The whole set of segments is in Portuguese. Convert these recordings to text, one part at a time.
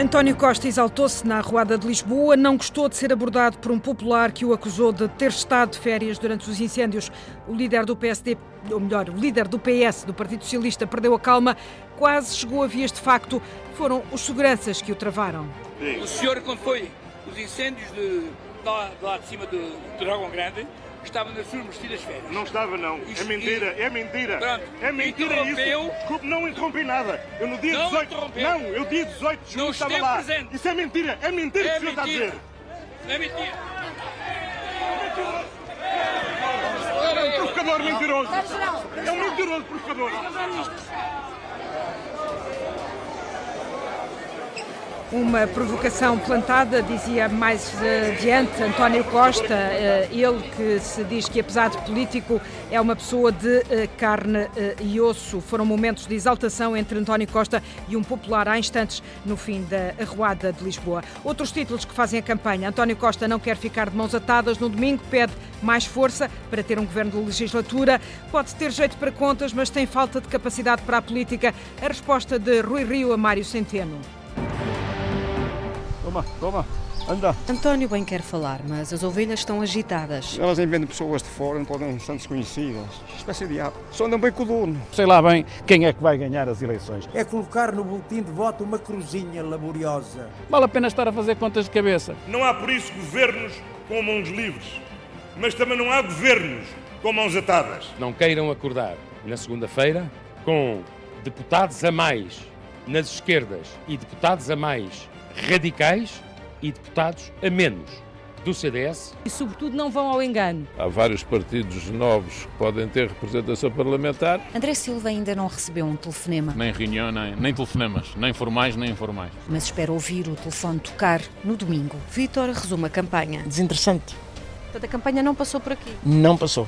António Costa exaltou-se na Arruada de Lisboa, não gostou de ser abordado por um popular que o acusou de ter estado de férias durante os incêndios. O líder do PSD, ou melhor, o líder do PS, do Partido Socialista, perdeu a calma, quase chegou a vias de facto. Foram os seguranças que o travaram. O senhor, quando foi os incêndios de, de, lá, de lá de cima do Dragão Grande, estava nas suas merecidas férias. Não estava, não. Isto- é mentira, é mentira. Pronto. É mentira Interrompeu. isso. Desculpe, não interrompi nada. Eu no dia Não 18. interrompeu. Não, eu dia 18 de julho Não estava lá. presente. Isso é mentira. É mentira É que o senhor está a dizer. É mentira. É um provocador mentiroso. É um mentiroso provocador. Uma provocação plantada, dizia mais eh, adiante António Costa, eh, ele que se diz que, apesar de político, é uma pessoa de eh, carne e osso. Foram momentos de exaltação entre António Costa e um popular há instantes no fim da Arruada de Lisboa. Outros títulos que fazem a campanha. António Costa não quer ficar de mãos atadas no domingo, pede mais força para ter um governo de legislatura. Pode ter jeito para contas, mas tem falta de capacidade para a política. A resposta de Rui Rio a Mário Centeno. Toma, toma, anda. António bem quer falar, mas as ovelhas estão agitadas. Elas inventam pessoas de fora, não podem ser desconhecidas. Espécie de diabo. Só andam bem com o dono. Sei lá bem quem é que vai ganhar as eleições. é colocar no boletim de voto uma cruzinha laboriosa. Vale a pena estar a fazer contas de cabeça. Não há por isso governos com mãos livres. Mas também não há governos com mãos atadas. não queiram acordar na segunda-feira com deputados a mais nas esquerdas e deputados a mais radicais e deputados a menos do CDS E, sobretudo, não vão ao engano. Há vários partidos novos que podem ter representação parlamentar. André Silva ainda não recebeu um telefonema, Nem reunião, nem, nem telefonemas, nem formais, nem informais. mas espera ouvir o telefone tocar no domingo. Vítor resume a campanha. Desinteressante. Portanto, a campanha não passou por aqui. Não passou.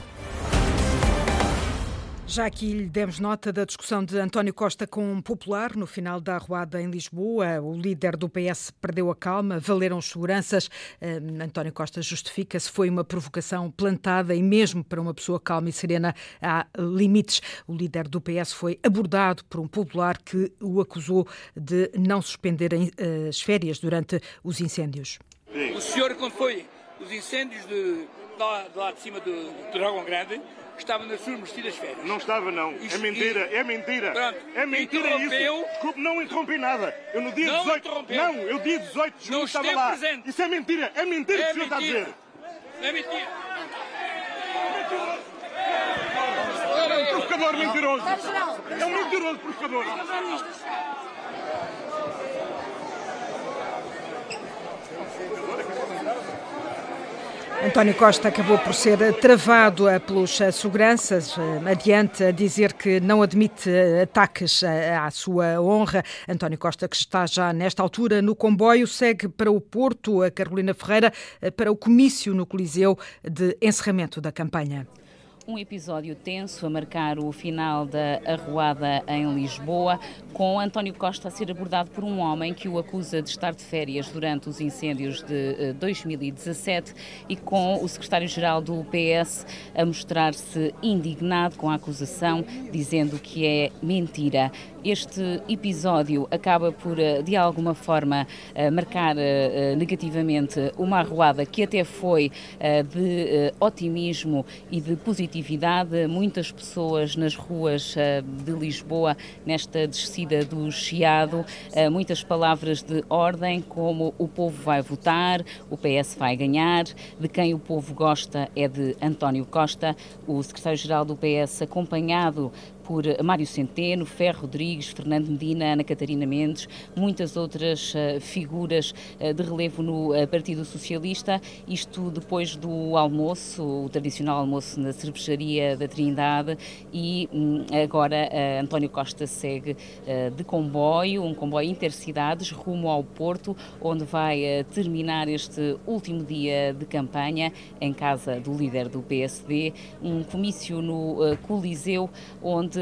Já aqui lhe demos nota da discussão de António Costa com um popular no final da arruada em Lisboa. O líder do PS perdeu a calma, valeram os seguranças. Eh, António Costa justifica-se, foi uma provocação plantada e mesmo para uma pessoa calma e serena há limites. O líder do PS foi abordado por um popular que o acusou de não suspenderem eh, as férias durante os incêndios. O senhor, quando foi os incêndios de, de lá, de lá de cima do, do Dragão Grande, estava nas suas merecidas férias. Não estava, não. É mentira, é mentira. Pronto. É mentira isso. Desculpe, não interrompi nada. Eu no dia Não 18. interrompeu. Não, eu dia 18 de julho Não estava lá. presente. Isso é mentira. É mentira que É o senhor está a dizer. É mentira. É um provocador mentiroso. É um mentiroso provocador. António Costa acabou por ser travado eh, pelos eh, seguranças, eh, adiante a dizer que não admite ataques à sua honra. António Costa, que está já nesta altura no comboio, segue para o Porto, a Carolina Ferreira, para o comício no Coliseu de encerramento da campanha. Um episódio tenso a marcar o final da arruada em Lisboa, com António Costa a ser abordado por um homem que o acusa de estar de férias durante os incêndios de eh, 2017 e com o secretário-geral do PS a mostrar-se indignado com a acusação, dizendo que é mentira. Este episódio acaba por, eh, de alguma forma, eh, marcar eh, negativamente uma arruada que até foi de otimismo e de positividade. Muitas pessoas nas ruas de Lisboa nesta descida do Chiado, muitas palavras de ordem, como o povo vai votar, o PS vai ganhar, de quem o povo gosta é de António Costa, o secretário-geral do PS, acompanhado por Mário Centeno, Ferro Rodrigues, Fernando Medina, Ana Catarina Mendes, muitas outras eh, figuras eh, de relevo no eh, Partido Socialista. Isto depois do almoço, o tradicional almoço na cervejaria da Trindade e hum, agora António Costa segue de comboio, um comboio intercidades rumo ao Porto, onde vai terminar este último dia de campanha em casa do líder do PSD, um comício no Coliseu, onde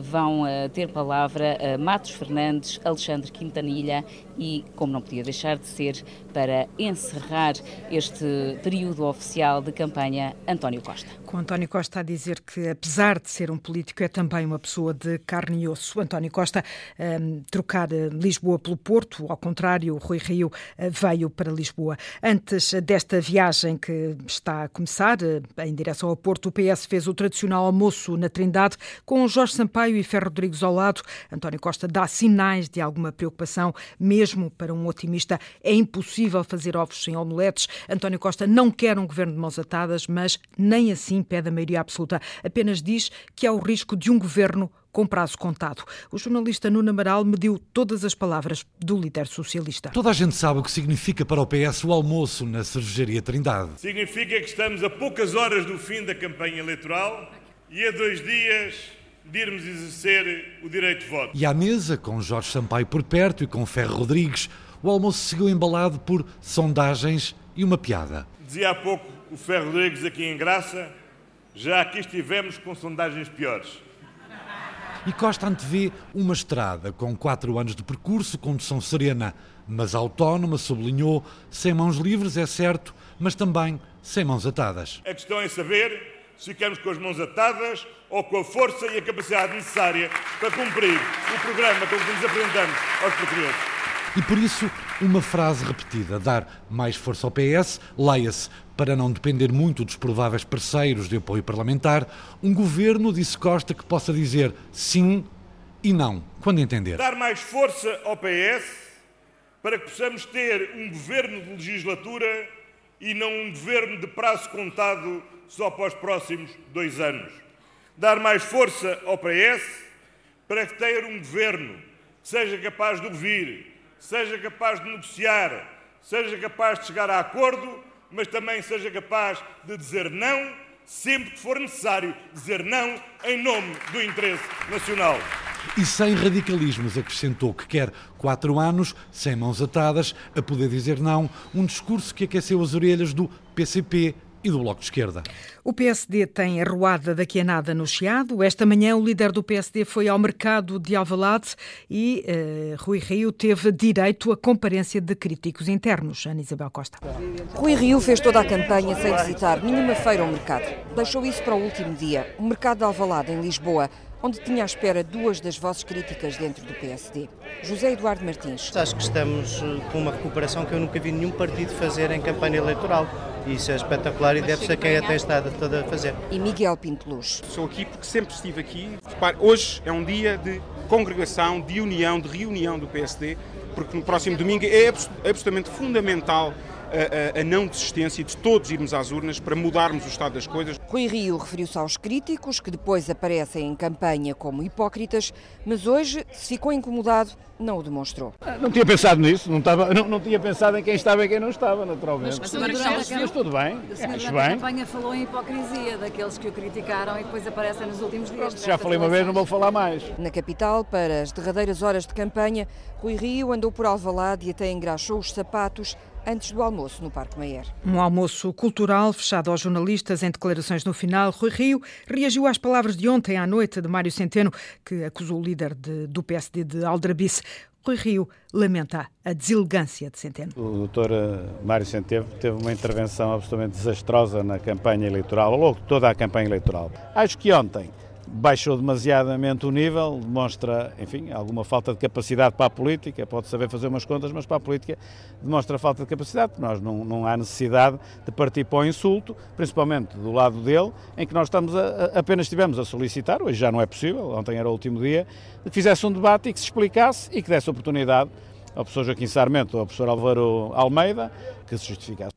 vão eh, ter palavra eh, Matos Fernandes, Alexandre Quintanilha e, como não podia deixar de ser, para encerrar este período oficial de campanha, António Costa. Com António Costa a dizer que, apesar de ser um político, é também uma pessoa de carne e osso. António Costa um, trocar eh, Lisboa pelo Porto, ao contrário, Rui Rio uh, veio para Lisboa. Antes desta viagem que está a começar, uh, em direção ao Porto, o PS fez o tradicional almoço na Trindade com Jorge Sampaio e Ferro Rodrigues ao lado. António Costa dá sinais de alguma preocupação, mesmo para um otimista. É impossível fazer ovos sem omeletes. António Costa não quer um governo de mãos atadas, mas nem assim pede a maioria absoluta. Apenas diz que há o risco de um governo com prazo contado. O jornalista Nuno Amaral mediu todas as palavras do líder socialista. Toda a gente sabe o que significa para o PS o almoço na cervejaria Trindade. Significa que estamos a poucas horas do fim da campanha eleitoral e a dois dias de irmos exercer o direito de voto. E à mesa, com Jorge Sampaio por perto e com Ferro Rodrigues, o almoço seguiu embalado por sondagens e uma piada. Dizia há pouco o Ferro Rodrigues aqui em Graça, já aqui estivemos com sondagens piores. E Costa antevê uma estrada com quatro anos de percurso, condução serena, mas autónoma, sublinhou, sem mãos livres, é certo, mas também sem mãos atadas. A questão é saber se ficamos com as mãos atadas ou com a força e a capacidade necessária para cumprir o programa com que nos apresentamos aos portugueses. E por isso, uma frase repetida: dar mais força ao PS, leia-se, para não depender muito dos prováveis parceiros de apoio parlamentar, um governo, disse Costa, que possa dizer sim e não, quando entender. Dar mais força ao PS para que possamos ter um governo de legislatura e não um governo de prazo contado só para os próximos dois anos. Dar mais força ao PS para que tenha um governo que seja capaz de ouvir, seja capaz de negociar, seja capaz de chegar a acordo, mas também seja capaz de dizer não sempre que for necessário, dizer não em nome do interesse nacional. E sem radicalismos, acrescentou que quer quatro anos, sem mãos atadas, a poder dizer não, um discurso que aqueceu as orelhas do PCP e do Bloco de Esquerda. O PSD tem arruada daqui a nada no Chiado. Esta manhã o líder do PSD foi ao mercado de Alvalade e uh, Rui Rio teve direito à comparência de críticos internos. Ana Isabel Costa. Rui Rio fez toda a campanha sem visitar nenhuma feira ou mercado. Deixou isso para o último dia. O mercado de Alvalade, em Lisboa, onde tinha à espera duas das vozes críticas dentro do PSD. José Eduardo Martins. Acho que estamos eh, com uma recuperação que eu nunca vi nenhum partido fazer em campanha eleitoral. Isso é espetacular e deve ser quem a tem estado toda a fazer. E Miguel Pinteluz. Sou aqui porque sempre estive aqui. Repare, hoje é um dia de congregação, de união, de reunião do PSD, porque no próximo domingo é absolutamente fundamental a, a, não desistência de todos irmos às urnas para mudarmos o estado das coisas. Rui Rio referiu-se aos críticos, que depois aparecem em campanha como hipócritas, mas hoje, se ficou incomodado, não o demonstrou. Não tinha pensado nisso, não, estava, não, não tinha pensado em quem estava e quem não estava, naturalmente. Mas, mas, mas, mas tudo bem, acho bem. A campanha falou em hipocrisia daqueles que o criticaram e depois aparecem nos últimos dias. Já falei uma vez, não vou falar mais. Na capital, para as derradeiras horas de campanha, Rui Rio andou por Alvalade e até engraxou os sapatos antes do almoço no Parque Mayer. Um almoço cultural fechado aos jornalistas em declarações no final. Rui Rio reagiu às palavras de ontem à noite de Mário Centeno, que acusou o líder de, do PSD de aldrabice. Rui Rio lamenta a deselegância de Centeno. O doutor eh, Mário Centeno teve uma intervenção absolutamente desastrosa na campanha eleitoral, ao longo de toda a campanha eleitoral. Acho que ontem baixou demasiadamente o nível, demonstra, enfim, alguma falta de capacidade para a política, pode saber fazer umas contas, mas para a política demonstra falta de capacidade, nós não, não há necessidade de partir para o insulto, principalmente do lado dele, em que nós estamos a, a, apenas estivemos a solicitar, hoje já não é possível, ontem era o último dia, que fizesse um debate e que se explicasse e que desse oportunidade ao professor Joaquim Sarmento ou ao professor Álvaro Almeida que se justificasse.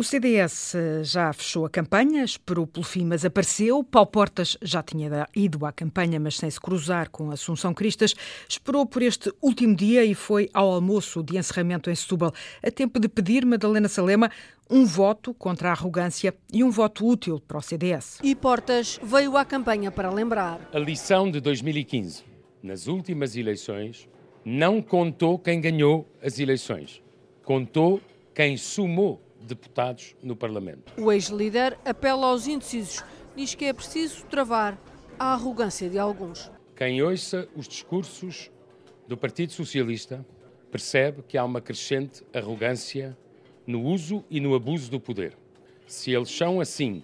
O CDS já fechou a campanha, esperou pelo fim, mas apareceu. Paulo Portas já tinha ido à campanha, mas sem se cruzar com Assunção Cristas. Esperou por este último dia e foi ao almoço de encerramento em Setúbal, a tempo de pedir Madalena Salema um voto contra a arrogância e um voto útil para o CDS. E Portas veio à campanha para lembrar. A lição de 2015, nas últimas eleições, não contou quem ganhou as eleições, contou quem sumou deputados no Parlamento. O ex-líder apela aos indecisos, diz que é preciso travar a arrogância de alguns. Quem ouça os discursos do Partido Socialista percebe que há uma crescente arrogância no uso e no abuso do poder. Se eles são assim,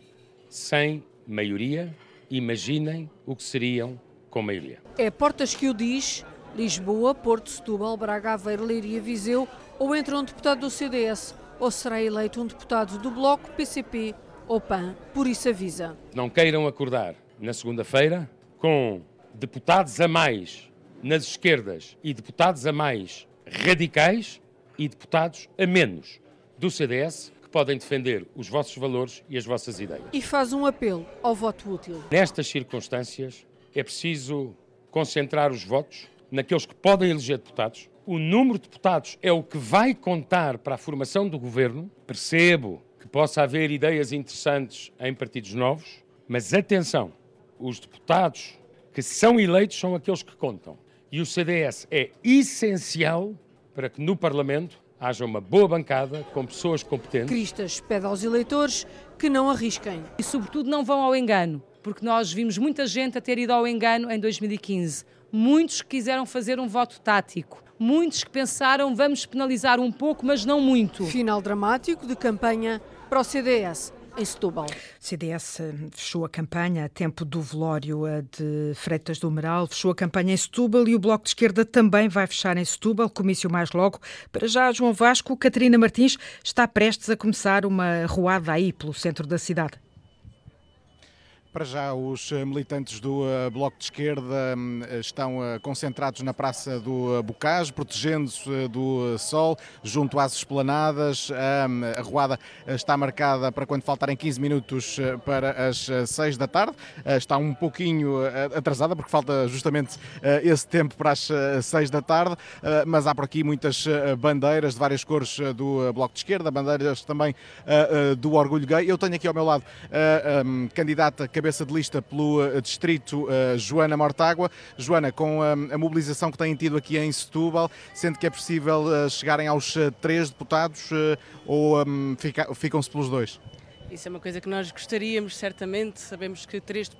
sem maioria, imaginem o que seriam com maioria. É Portas que o diz, Lisboa, Porto, Setúbal, Braga, Aveiro, Leiria, Viseu, ou entra um deputado do CDS, ou será eleito um deputado do Bloco, PCP ou PAN. Por isso avisa. Não queiram acordar na segunda-feira com deputados a mais nas esquerdas e deputados a mais radicais e deputados a menos do CDS que podem defender os vossos valores e as vossas ideias. E faz um apelo ao voto útil. Nestas circunstâncias, é preciso concentrar os votos naqueles que podem eleger deputados. O número de deputados é o que vai contar para a formação do governo. Percebo que possa haver ideias interessantes em partidos novos, mas atenção, os deputados que são eleitos são aqueles que contam. E o CDS é essencial para que no Parlamento haja uma boa bancada com pessoas competentes. Cristas pede aos eleitores que não arrisquem. E, sobretudo, não vão ao engano, porque nós vimos muita gente a ter ido ao engano em 2015. Muitos que quiseram fazer um voto tático. Muitos que pensaram vamos penalizar um pouco, mas não muito. Final dramático de campanha para o CDS em Setúbal. CDS fechou a campanha a tempo do velório eh, de Freitas do Meral, fechou a campanha em Setúbal e o Bloco de Esquerda também vai fechar em Setúbal, comício mais logo. Para já, João Vasco, Catarina Martins está prestes a começar uma ruada aí pelo centro da cidade. Para já, os eh, militantes do eh, Bloco de Esquerda hum, estão eh, concentrados na Praça do Bocage, protegendo-se do sol, junto às esplanadas. Hum, a ruada está marcada para quando faltarem 15 minutos para as 6 da tarde. Está um pouquinho atrasada, porque falta justamente esse tempo para as 6 da tarde, mas há por aqui muitas bandeiras de várias cores do Bloco de Esquerda, bandeiras também do Orgulho Gay. Eu tenho aqui ao meu lado a hum, candidata cabeça de lista pelo eh, distrito uh, Joana Mortágua. Joana, com a, a, mobilização que têm tido aqui em Setúbal, sendo que é possível chegarem aos três deputados ou um, fica, ficam-se pelos dois? Isso é uma coisa que nós gostaríamos, certamente. Sabemos que três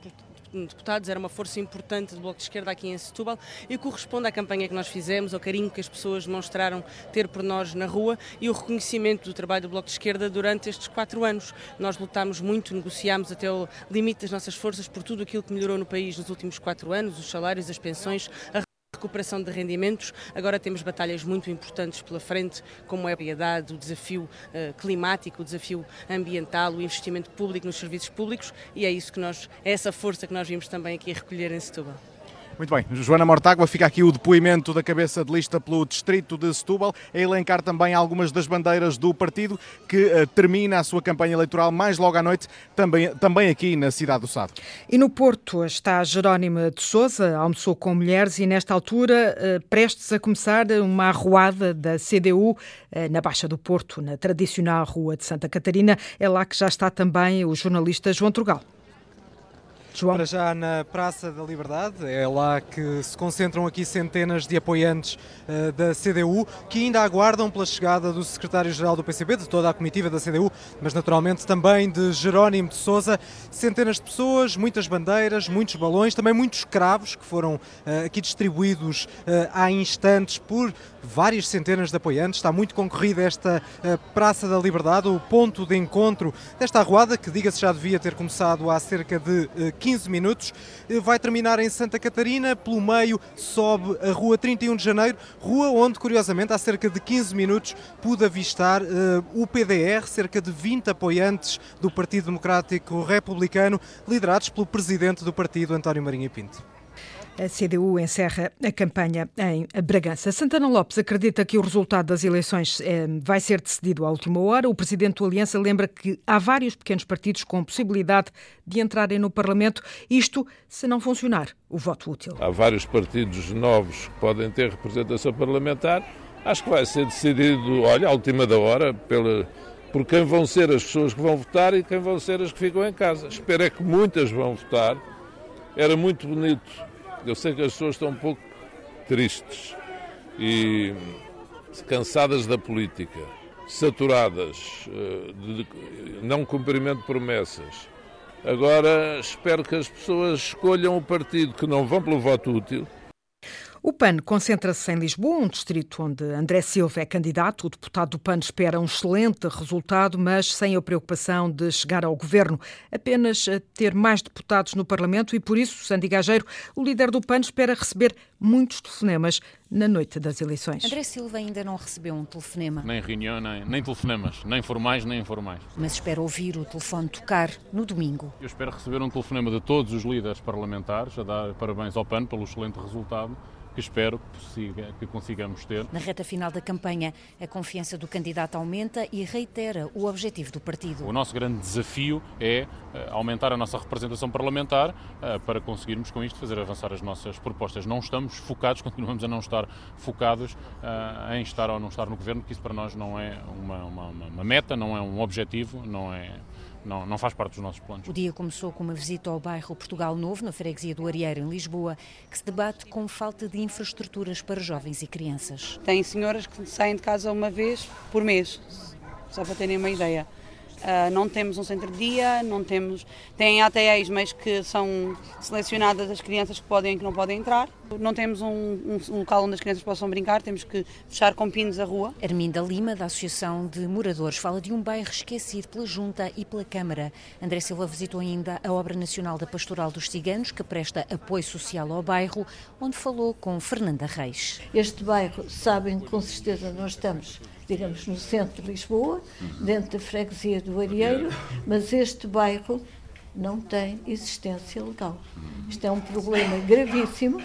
deputados era uma força importante do Bloco de Esquerda aqui em Setúbal e corresponde à campanha que nós fizemos, ao carinho que as pessoas demonstraram ter por nós na rua e o reconhecimento do trabalho do Bloco de Esquerda durante estes quatro anos. Nós lutámos muito, negociámos até o limite das nossas forças por tudo aquilo que melhorou no país nos últimos quatro anos, os salários, as pensões, a recuperação de rendimentos. Agora temos batalhas muito importantes pela frente, como é a piedade, o desafio uh, climático, o desafio ambiental, o investimento público nos serviços públicos e é isso que nós, é essa força que nós vimos também aqui recolher em Setúbal. Muito bem, Joana Mortágua, fica aqui o depoimento da cabeça de lista pelo distrito de Setúbal, a elencar também algumas das bandeiras do partido que uh, termina a sua campanha eleitoral mais logo à noite, também, também aqui na cidade do Sado. E no Porto está Jerónimo de Souza, almoçou com mulheres e nesta altura uh, prestes a começar uma arruada da CDU uh, eh, na Baixa do Porto, na tradicional Rua de Santa Catarina. É lá que já está também o jornalista João Trugal. João. Para já na Praça da Liberdade, é lá que se concentram aqui centenas de apoiantes uh, da CDU que ainda aguardam pela chegada do secretário-geral do PCB, de toda a comitiva da CDU, mas naturalmente também de Jerónimo de Souza. Centenas de pessoas, muitas bandeiras, muitos balões, também muitos cravos que foram uh, aqui distribuídos uh, há instantes por várias centenas de apoiantes. Está muito concorrida esta Praça da Liberdade, o ponto de encontro desta arruada que, diga-se, já devia ter começado há cerca de 15 minutos. Eh, vai terminar em Santa Catarina, pelo meio sobe a Rua 31 de Janeiro, rua onde, curiosamente, há cerca de 15 minutos pude avistar o PDR, cerca de 20 apoiantes do Partido Democrático Republicano, liderados pelo presidente do partido, António Marinho Pinto. A CDU encerra a campanha em Bragança. Santana Lopes acredita que o resultado das eleições eh, vai ser decidido à última hora. O presidente do Aliança lembra que há vários pequenos partidos com possibilidade de entrarem no Parlamento, isto se não funcionar o voto útil. Há vários partidos novos que podem ter representação parlamentar. Acho que vai ser decidido, olha, à última da hora, pela, por quem vão ser as pessoas que vão votar e quem vão ser as que ficam em casa. Espero é que muitas vão votar. Era muito bonito eu sei que as pessoas estão um pouco tristes e cansadas da política, saturadas eh, de não cumprimento de promessas. Agora espero que as pessoas escolham o partido que não vão pelo voto útil, O PAN concentra-se em Lisboa, um distrito onde André Silva é candidato. O deputado do PAN espera um excelente resultado, mas sem a preocupação de chegar ao governo, apenas ter mais deputados no Parlamento e, por isso, Sandy Gageiro, o líder do PAN, espera receber muitos telefonemas na noite das eleições. André Silva ainda não recebeu um telefonema. Nem reunião, nem, nem telefonemas, nem formais, nem informais. Mas espera ouvir o telefone tocar no domingo. Eu espero receber um telefonema de todos os líderes parlamentares a dar parabéns ao PAN pelo excelente resultado que espero que, consiga, que, consigamos ter. Na reta final da campanha, a confiança do candidato aumenta e reitera o objetivo do partido. O nosso grande desafio é eh, aumentar a nossa representação parlamentar eh, para conseguirmos com isto fazer avançar as nossas propostas. Não estamos focados, continuamos a não estar focados eh, em estar ou não estar no governo, porque isso para nós não é uma, uma, uma meta, não é um objetivo, não é não, não faz parte dos nossos planos. O dia começou com uma visita ao bairro Portugal Novo, na freguesia do Arieiro, em Lisboa, que se debate com falta de infraestruturas para jovens e crianças. Tem senhoras que saem de casa uma vez por mês, só para terem uma ideia. Uh, não temos um centro de dia, não temos. Tem ATEs, mas que são selecionadas as crianças que podem e que não podem entrar. Não temos um, um, um, local onde as crianças possam brincar, temos que fechar com pinos a rua. Arminda Lima, da Associação de Moradores, fala de um bairro esquecido pela Junta e pela Câmara. André Silva visitou ainda a Obra Nacional da Pastoral dos Ciganos, que presta apoio social ao bairro, onde falou com Fernanda Reis. Este bairro, sabem com certeza, nós estamos digamos, no centro de Lisboa, dentro da freguesia do Arieiro, mas este bairro não tem existência legal. Isto é um problema gravíssimo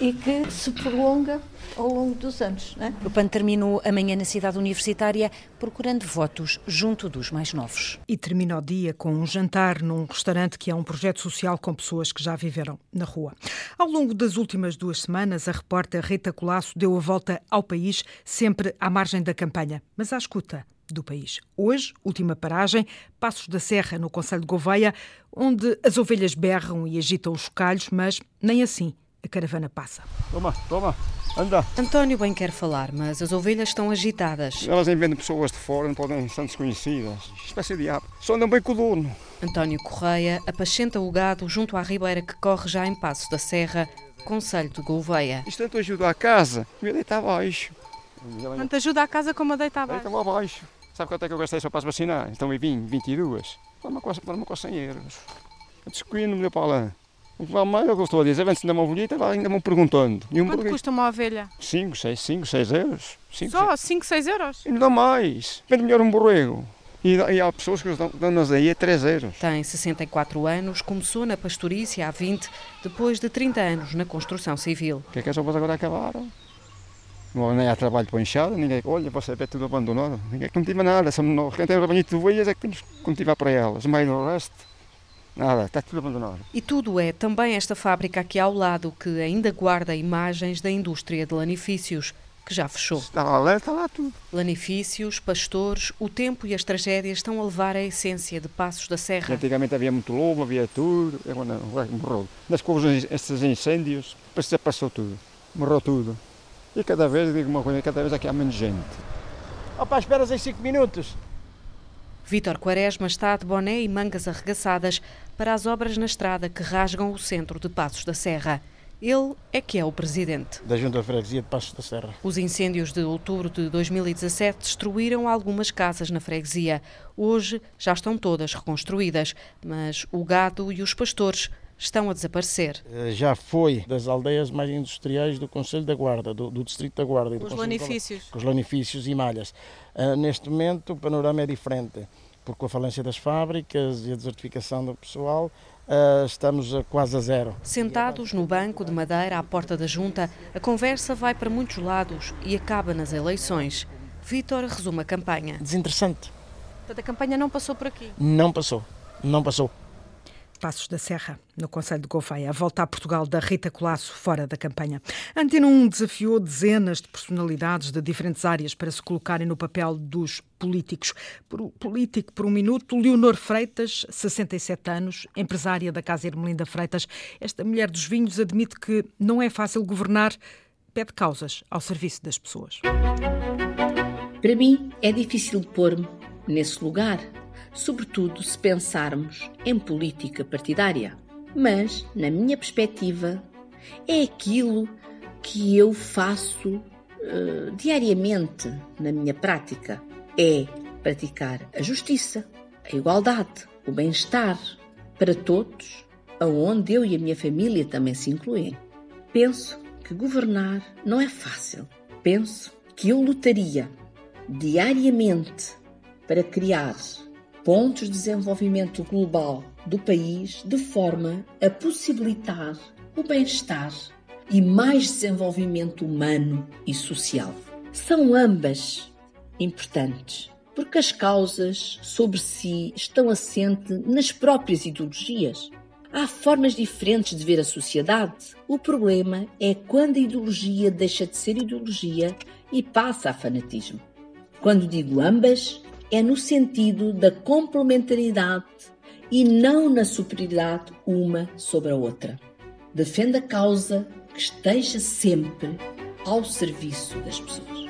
e que se prolonga ao longo dos anos. É? O PAN terminou amanhã na cidade universitária procurando votos junto dos mais novos. E termina o dia com um jantar num restaurante que é um projeto social com pessoas que já viveram na rua. Ao longo das últimas duas semanas, a repórter Rita Colasso deu a volta ao país, sempre à margem da campanha, mas à escuta do país. Hoje, última paragem, Passos da Serra, no Conselho de Gouveia, onde as ovelhas berram e agitam os chocalhos, mas nem assim a caravana passa. Toma, toma, anda. António bem quer falar, mas as ovelhas estão agitadas. Elas inventam pessoas de fora, não podem ser desconhecidas. Espécie de diabo. Só andam bem com o dono. António Correia apascenta o gado junto à ribeira que corre já em Passo da Serra, Conselho de Gouveia. Isto tanto ajuda à casa, me deita abaixo. Tanto ajuda à casa como a deita abaixo. Deita abaixo. Sabe quanto é que eu gastei só para as vacinar? Então eu vim, 22. Para uma coisa 100 euros. Descuido no meu para lá. O que vale mais é o que eu estou a dizer, vem-se uma ovelhita, ainda vão perguntando. E um Quanto custa uma ovelha? 5, 6, 5, 6 euros. Cinco, Só 5, 6 euros? Dá mais. Vende melhor um borrego. E, e há pessoas que dão-nos aí a 3 euros. Tem 64 anos, começou na pastorícia há 20, depois de 30 anos na construção civil. O que é que as obras agora acabaram? Não, nem há trabalho para enxada, ninguém, olha, você vê tudo abandonado. Ninguém cultiva nada, só quem tem o rabanhito de ovelhas é que temos que cultivar para elas, mas o resto Nada, está tudo abandonado. E tudo é também esta fábrica aqui ao lado que ainda guarda imagens da indústria de lanifícios, que já fechou. Está lá, está lá tudo. Lanifícios, pastores, o tempo e as tragédias estão a levar a essência de Passos da Serra. Antigamente havia muito lobo, havia tudo, agora morreu. Nas couves, esses incêndios, passou tudo, morreu tudo. E cada vez, digo uma coisa, cada vez aqui há menos gente. Opa, esperas aí 5 minutos. Vítor Quaresma está de boné e mangas arregaçadas para as obras na estrada que rasgam o centro de Passos da Serra. Ele é que é o presidente. Da Junta de Freguesia de Passos da Serra. Os incêndios de outubro de 2017 destruíram algumas casas na freguesia. Hoje já estão todas reconstruídas, mas o gado e os pastores estão a desaparecer. Eh, já foi das aldeias mais industriais do Conselho da Guarda, do, do Distrito da Guarda. Com os lanifícios. Com os lanifícios e malhas. Uh, neste momento o panorama é diferente, porque com a falência das fábricas e a desertificação do pessoal, Uh, estamos a quase a zero. Sentados no banco de madeira à porta da junta, a conversa vai para muitos lados e acaba nas eleições. Vítor resume a campanha. Desinteressante. Portanto, a campanha não passou por aqui? Não passou, não passou. Passos da Serra, no Conselho de Gouveia, a volta a Portugal da Rita Colasso, fora da campanha. Antena 1 desafiou dezenas de personalidades de diferentes áreas para se colocarem no papel dos políticos. Por, político por um minuto, Leonor Freitas, 67 anos, empresária da Casa Ermelinda Freitas. Esta mulher dos vinhos admite que não é fácil governar, pede causas ao serviço das pessoas. Para mim, é difícil pôr-me nesse lugar sobretudo se pensarmos em política partidária. Mas, na minha perspectiva, é aquilo que eu faço uh, diariamente na minha prática é praticar a justiça, a igualdade, o bem-estar para todos, aonde eu e a minha família também se incluem. Penso que governar não é fácil. Penso que eu lutaria diariamente para criar pontos de desenvolvimento global do país de forma a possibilitar o bem-estar e mais desenvolvimento humano e social. São ambas importantes, porque as causas sobre si estão assentes nas próprias ideologias. Há formas diferentes de ver a sociedade. O problema é quando a ideologia deixa de ser ideologia e passa a fanatismo. Quando digo ambas, é no sentido da complementaridade e não na superioridade uma sobre a outra. Defenda a causa que esteja sempre ao serviço das pessoas.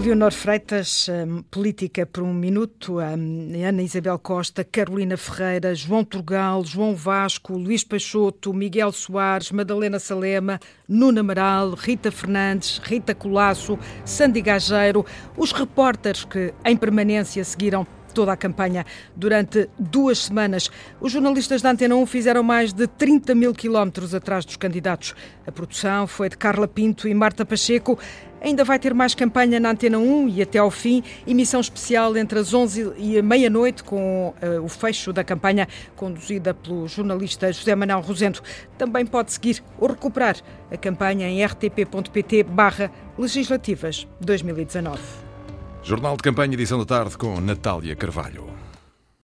Leonor Freitas, um, política por um minuto, um, Ana Isabel Costa, Carolina Ferreira, João Turgal, João Vasco, Luís Peixoto, Miguel Soares, Madalena Salema, Nuno Amaral, Rita Fernandes, Rita Colasso, Sandy Gageiro, os repórteres que em permanência seguiram toda a campanha durante duas semanas. Os jornalistas da Antena 1 fizeram mais de 30 mil quilómetros atrás dos candidatos. A produção foi de Carla Pinto e Marta Pacheco. Ainda vai ter mais campanha na Antena 1 e até ao fim, emissão especial entre as 11 e meia-noite com uh, o fecho da campanha conduzida pelo jornalista José Manuel Rosento. Também pode seguir ou recuperar a campanha em rtp.pt barra legislativas 2019. Jornal de Campanha, edição da tarde com Natália Carvalho.